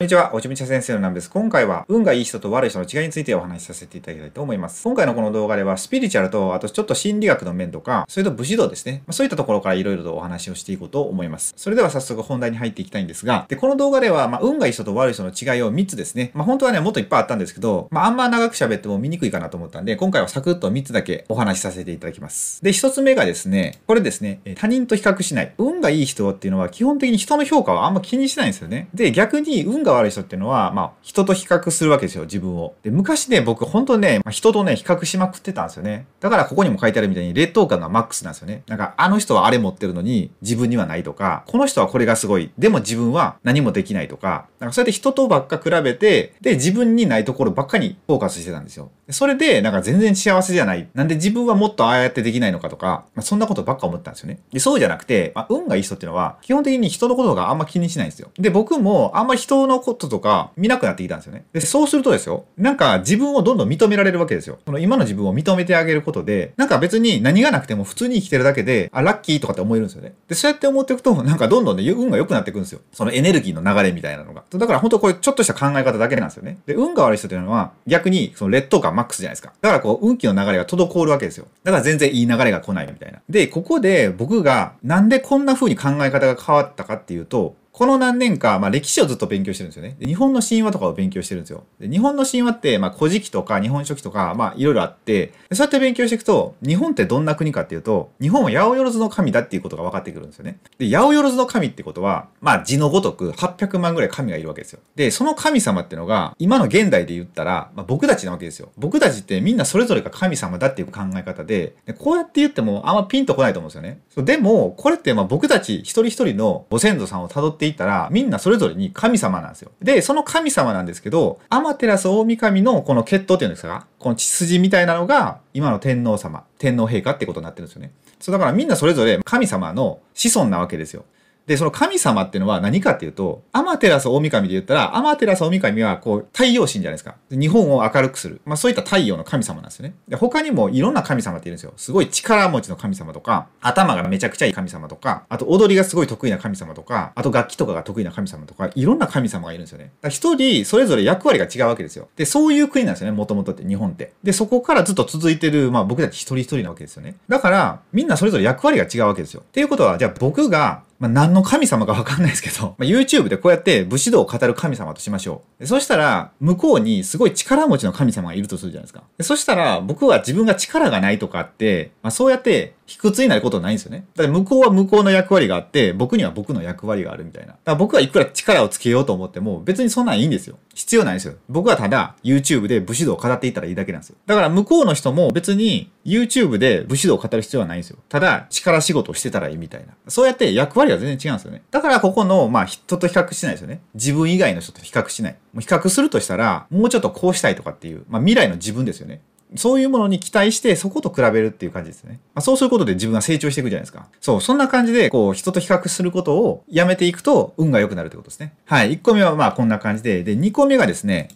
こんにちは、おちみちゃ先生のなんです。今回は、運がいい人と悪い人の違いについてお話しさせていただきたいと思います。今回のこの動画では、スピリチュアルと、あとちょっと心理学の面とか、それと武士道ですね。まあ、そういったところからいろいろとお話をしていこうと思います。それでは早速本題に入っていきたいんですが、で、この動画では、まあ、運がいい人と悪い人の違いを3つですね。まあ、本当はね、もっといっぱいあったんですけど、まあ、あんま長く喋っても見にくいかなと思ったんで、今回はサクッと3つだけお話しさせていただきます。で、1つ目がですね、これですね、他人と比較しない。運がいい人っていうのは、基本的に人の評価はあんま気にしないんですよね。で、逆に運がが悪い人っていうのは、まあ、人と比較するわけですよ、自分を。で、昔ね、僕、本当ね、まあ、人とね、比較しまくってたんですよね。だから、ここにも書いてあるみたいに、劣等感がマックスなんですよね。なんか、あの人はあれ持ってるのに、自分にはないとか、この人はこれがすごい。でも自分は何もできないとか、なんかそうやって人とばっか比べて、で、自分にないところばっかりフォーカスしてたんですよ。それで、なんか全然幸せじゃない。なんで自分はもっとああやってできないのかとか、まあ、そんなことばっか思ったんですよね。で、そうじゃなくて、まあ、運がいい人っていうのは、基本的に人のことがあんま気にしないんですよ。で、僕もあんま人のこととか見なくなってきたんですよね。で、そうするとですよ、なんか自分をどんどん認められるわけですよ。その今の自分を認めてあげることで、なんか別に何がなくても普通に生きてるだけで、あ、ラッキーとかって思えるんですよね。で、そうやって思っていくと、なんかどんどんね、運が良くなっていくんですよ。そのエネルギーの流れみたいなのが。だから本当これちょっとした考え方だけなんですよね。で、運が悪い人っていうのは、逆にその劣等感マックスじゃないですか。だからこう、運気の流れが滞るわけですよ。だから全然いい流れが来ないみたいな。で、ここで僕がなんでこんな風に考え方が変わったかっていうと、この何年か、まあ歴史をずっと勉強してるんですよね。日本の神話とかを勉強してるんですよ。で日本の神話って、まあ古事記とか日本書紀とか、まあいろいろあって、そうやって勉強していくと、日本ってどんな国かっていうと、日本は八百万の神だっていうことが分かってくるんですよね。で、八百万の神ってことは、まあ字のごとく800万ぐらい神がいるわけですよ。で、その神様ってのが、今の現代で言ったら、まあ、僕たちなわけですよ。僕たちってみんなそれぞれが神様だっていう考え方で、でこうやって言ってもあんまピンとこないと思うんですよね。でも、これってまあ僕たち一人一人のご先祖さんを辿ってっていったら、みんなそれぞれに神様なんですよ。で、その神様なんですけど、アマテラス大神のこの血統っていうんですか？この血筋みたいなのが、今の天皇様、天皇陛下ってことになってるんですよね。そうだからみんなそれぞれ神様の子孫なわけですよ。で、その神様っていうのは何かっていうと、アマテラス大神で言ったら、アマテラス大神はこう太陽神じゃないですか。日本を明るくする。まあそういった太陽の神様なんですよね。で、他にもいろんな神様っているんですよ。すごい力持ちの神様とか、頭がめちゃくちゃいい神様とか、あと踊りがすごい得意な神様とか、あと楽器とかが得意な神様とか、いろんな神様がいるんですよね。だ一人それぞれ役割が違うわけですよ。で、そういう国なんですよね、もともとって日本って。で、そこからずっと続いてる、まあ僕たち一人一人なわけですよね。だから、みんなそれぞれ役割が違うわけですよ。っていうことは、じゃあ僕がまあ、何の神様かわかんないですけど、まあ、YouTube でこうやって武士道を語る神様としましょう。そしたら、向こうにすごい力持ちの神様がいるとするじゃないですか。そしたら、僕は自分が力がないとかって、まあ、そうやって卑屈になることないんですよね。だから向こうは向こうの役割があって、僕には僕の役割があるみたいな。だから僕はいくら力をつけようと思っても、別にそんなんいいんですよ。必要ないんですよ。僕はただ YouTube で武士道を語っていったらいいだけなんですよ。だから向こうの人も別に YouTube で武士道を語る必要はないんですよ。ただ力仕事をしてたらいいみたいな。そうやって役割は全然違うんですよね。だからここの、まあ人と比較しないですよね。自分以外の人と比較しない。もう比較するとしたら、もうちょっとこうしたいとかっていう、まあ未来の自分ですよね。そういうものに期待して、そこと比べるっていう感じですね。まあ、そうすることで自分が成長していくじゃないですか。そう、そんな感じで、こう、人と比較することをやめていくと、運が良くなるってことですね。はい。1個目はまあこんな感じで、で、2個目がですね、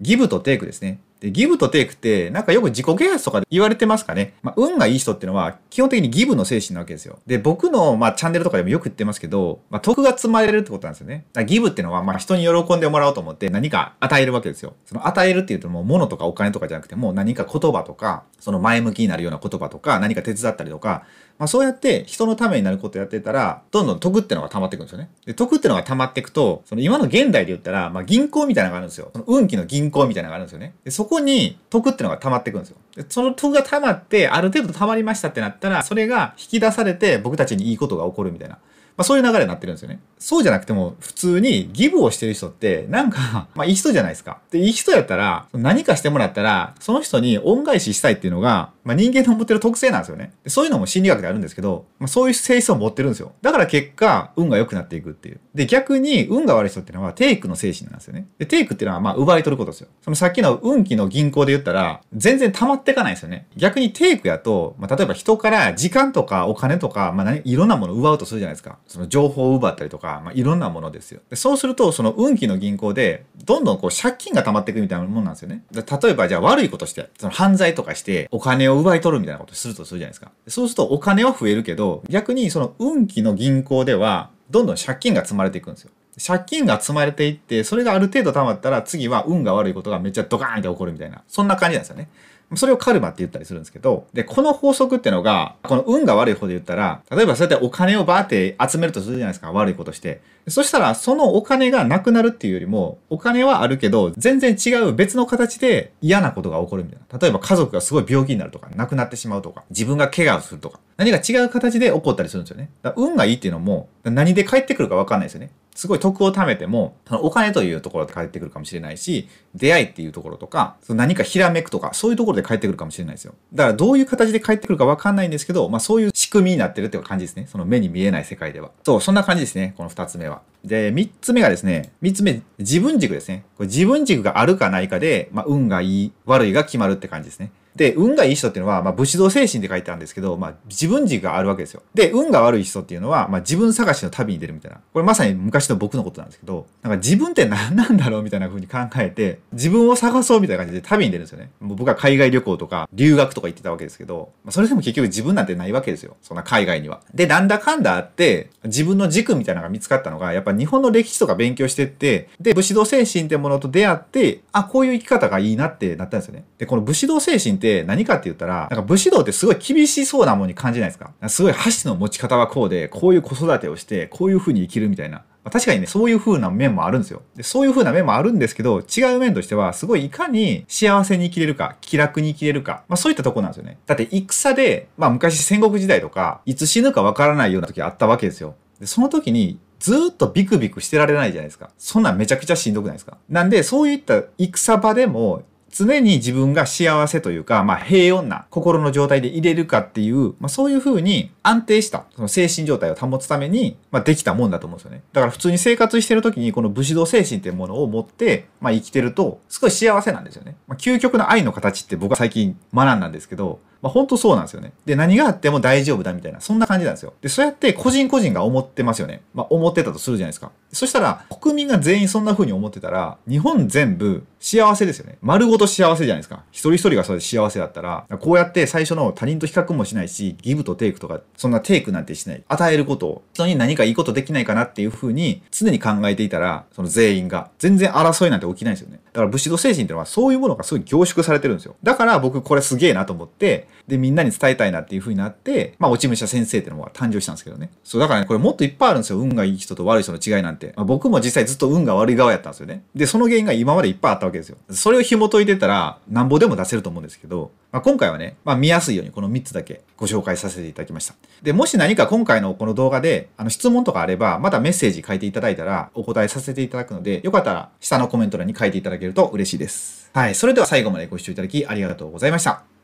ギブとテイクですね。で、ギブとテイクって、なんかよく自己啓発とかで言われてますかね。まあ、運がいい人っていうのは、基本的にギブの精神なわけですよ。で、僕の、まあ、チャンネルとかでもよく言ってますけど、まあ、徳が積まれるってことなんですよね。ギブっていうのは、まあ、人に喜んでもらおうと思って何か与えるわけですよ。その与えるっていうと、もう物とかお金とかじゃなくて、もう何か言葉とか、その前向きになるような言葉とか、何か手伝ったりとか、まあ、そうやって人のためになることやってたら、どんどん得ってのが溜まっていくんですよね。で、得ってのが溜まっていくと、その今の現代で言ったら、まあ、銀行みたいなのがあるんですよ。その運気の銀行みたいなのがあるんですよね。で、そこに徳ってのが溜まっていくんですよ。その徳が溜まって、ある程度溜まりましたってなったら、それが引き出されて僕たちにいいことが起こるみたいな。まあ、そういう流れになってるんですよね。そうじゃなくても、普通にギブをしてる人って、なんか、まあ、いい人じゃないですか。で、いい人やったら、何かしてもらったら、その人に恩返ししたいっていうのが、まあ、人間の持ってる特性なんですよね。でそういうのも心理学であるんですけど、まあ、そういう性質を持ってるんですよ。だから結果、運が良くなっていくっていう。で、逆に、運が悪い人っていうのは、テイクの精神なんですよね。で、テイクっていうのは、まあ、奪い取ることですよ。そのさっきの運気の銀行で言ったら、全然溜まっていかないですよね。逆にテイクやと、まあ、例えば人から時間とかお金とか、まあ何、いろんなものを奪うとするじゃないですか。その情報を奪ったりとか、まあ、いろんなものですよ。でそうすると、その運気の銀行で、どんどんこう借金が溜まっていくみたいなもんなんですよね。例えば、じゃあ悪いことして、その犯罪とかして、お金を奪い取るみたいなことするとするじゃないですか。そうするとお金は増えるけど、逆にその運気の銀行では、どんどん借金が積まれていくんですよ。借金が積まれていって、それがある程度溜まったら次は運が悪いことがめっちゃドカーンって起こるみたいな、そんな感じなんですよね。それをカルマって言ったりするんですけど、で、この法則ってのが、この運が悪い方で言ったら、例えばそうやってお金をバーって集めるとするじゃないですか、悪いことして。そしたら、そのお金がなくなるっていうよりも、お金はあるけど、全然違う別の形で嫌なことが起こるみたいな。例えば家族がすごい病気になるとか、亡くなってしまうとか、自分が怪我をするとか、何か違う形で起こったりするんですよね。だ運がいいっていうのも、何で帰ってくるかわかんないですよね。すごい得を貯めても、そのお金というところで返ってくるかもしれないし、出会いっていうところとか、その何かひらめくとか、そういうところで返ってくるかもしれないですよ。だからどういう形で返ってくるかわかんないんですけど、まあそういう仕組みになってるっていう感じですね。その目に見えない世界では。そう、そんな感じですね。この二つ目は。で、三つ目がですね、三つ目、自分軸ですね。これ自分軸があるかないかで、まあ運がいい、悪いが決まるって感じですね。で、運がいい人っていうのは、まあ、武士道精神って書いてあるんですけど、まあ、自分軸があるわけですよ。で、運が悪い人っていうのは、まあ、自分探しの旅に出るみたいな。これまさに昔の僕のことなんですけど、なんか自分って何なんだろうみたいな風に考えて、自分を探そうみたいな感じで旅に出るんですよね。もう僕は海外旅行とか、留学とか行ってたわけですけど、まあ、それでも結局自分なんてないわけですよ。そんな海外には。で、なんだかんだあって、自分の軸みたいなのが見つかったのが、やっぱ日本の歴史とか勉強してって、で、武士道精神ってものと出会って、あ、こういう生き方がいいなってなったんですよね。で、この武士道精神って何かって言ったら、ら、なんか武士道ってすごい厳しそうなものに感じないですか？すごい箸の持ち方はこうで、こういう子育てをして、こういう風に生きるみたいな。確かにね、そういう風な面もあるんですよ。でそういう風な面もあるんですけど、違う面としては、すごいいかに幸せに生きれるか、気楽に生きれるか、まあそういったとこなんですよね。だって戦で、まあ昔戦国時代とか、いつ死ぬかわからないような時あったわけですよ。で、その時に、ずっとビクビクしてられないじゃないですか。そんなんめちゃくちゃしんどくないですか？なんで、そういった戦場でも、常に自分が幸せというか、まあ、平穏な心の状態でいれるかっていう、まあ、そういうふうに安定したその精神状態を保つために、まあ、できたもんだと思うんですよね。だから普通に生活してる時にこの武士道精神っていうものを持って、まあ、生きてると、すごい幸せなんですよね。まあ、究極の愛の形って僕は最近学んだんですけど、まあ、本当そうなんですよね。で、何があっても大丈夫だみたいな、そんな感じなんですよ。で、そうやって個人個人が思ってますよね。まあ、思ってたとするじゃないですか。そしたら、国民が全員そんな風に思ってたら、日本全部幸せですよね。丸ごと幸せじゃないですか。一人一人がそれで幸せだったら、こうやって最初の他人と比較もしないし、ギブとテイクとか、そんなテイクなんてしない。与えることを、人に何かいいことできないかなっていう風に、常に考えていたら、その全員が、全然争いなんて起きないですよね。だから武士道精神っていうのはそういうものがすごい凝縮されてるんですよ。だから僕これすげえなと思って、で、みんなに伝えたいなっていう風になって、まあ、落ち武者先生っていうのが誕生したんですけどね。そう、だからね、これもっといっぱいあるんですよ。運がいい人と悪い人の違いなんて。まあ、僕も実際ずっと運が悪い側やったんですよね。で、その原因が今までいっぱいあったわけですよ。それを紐解いてたら、なんぼでも出せると思うんですけど、まあ、今回はね、まあ、見やすいようにこの3つだけご紹介させていただきました。で、もし何か今回のこの動画で、あの、質問とかあれば、またメッセージ書いていただいたら、お答えさせていただくので、よかったら、下のコメント欄に書いていただけると嬉しいです。はい。それでは最後までご視聴いただきありがとうございました。